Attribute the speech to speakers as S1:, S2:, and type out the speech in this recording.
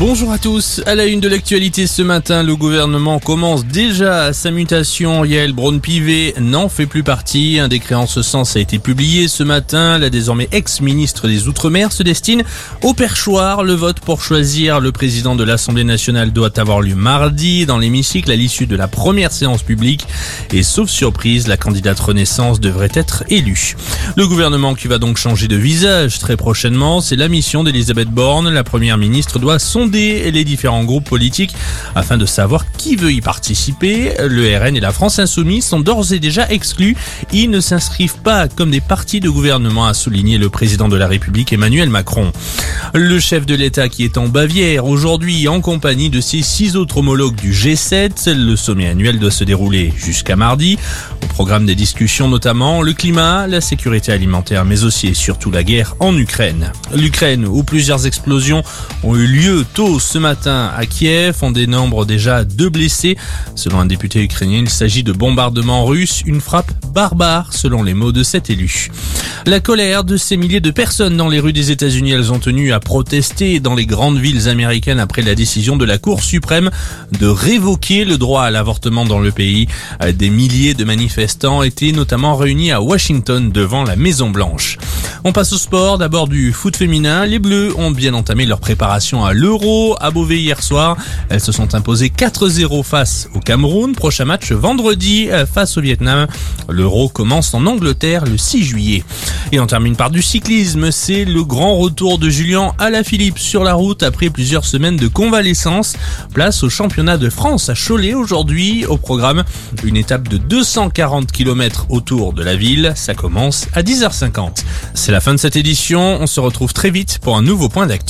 S1: Bonjour à tous. À la une de l'actualité ce matin, le gouvernement commence déjà sa mutation. Yael Braun-Pivet n'en fait plus partie. Un décret en ce sens a été publié ce matin. La désormais ex-ministre des Outre-mer se destine au perchoir. Le vote pour choisir le président de l'Assemblée nationale doit avoir lieu mardi dans l'hémicycle à l'issue de la première séance publique. Et sauf surprise, la candidate Renaissance devrait être élue. Le gouvernement qui va donc changer de visage très prochainement, c'est la mission d'Elisabeth Borne. La première ministre doit sonder les différents groupes politiques afin de savoir qui veut y participer. Le RN et la France Insoumise sont d'ores et déjà exclus. Ils ne s'inscrivent pas comme des partis de gouvernement, a souligné le président de la République Emmanuel Macron. Le chef de l'État qui est en Bavière aujourd'hui en compagnie de ses six autres homologues du G7. Le sommet annuel doit se dérouler jusqu'à mardi. Programme des discussions notamment le climat, la sécurité alimentaire, mais aussi et surtout la guerre en Ukraine. L'Ukraine où plusieurs explosions ont eu lieu tôt ce matin à Kiev. On dénombre déjà deux blessés. Selon un député ukrainien, il s'agit de bombardements russes, une frappe barbare selon les mots de cet élu. La colère de ces milliers de personnes dans les rues des États-Unis, elles ont tenu à protester dans les grandes villes américaines après la décision de la Cour suprême de révoquer le droit à l'avortement dans le pays. Des milliers de manifestants étaient notamment réunis à Washington devant la Maison Blanche. On passe au sport, d'abord du foot féminin. Les Bleus ont bien entamé leur préparation à l'Euro à Beauvais hier soir. Elles se sont imposées 4-0 face au Cameroun. Prochain match vendredi euh, face au Vietnam. L'Euro commence en Angleterre le 6 juillet. Et on termine par du cyclisme. C'est le grand retour de Julien Alaphilippe sur la route après plusieurs semaines de convalescence. Place au championnat de France à Cholet aujourd'hui. Au programme, une étape de 240 km autour de la ville. Ça commence à 10h50. C'est la fin de cette édition. On se retrouve très vite pour un nouveau point d'actu.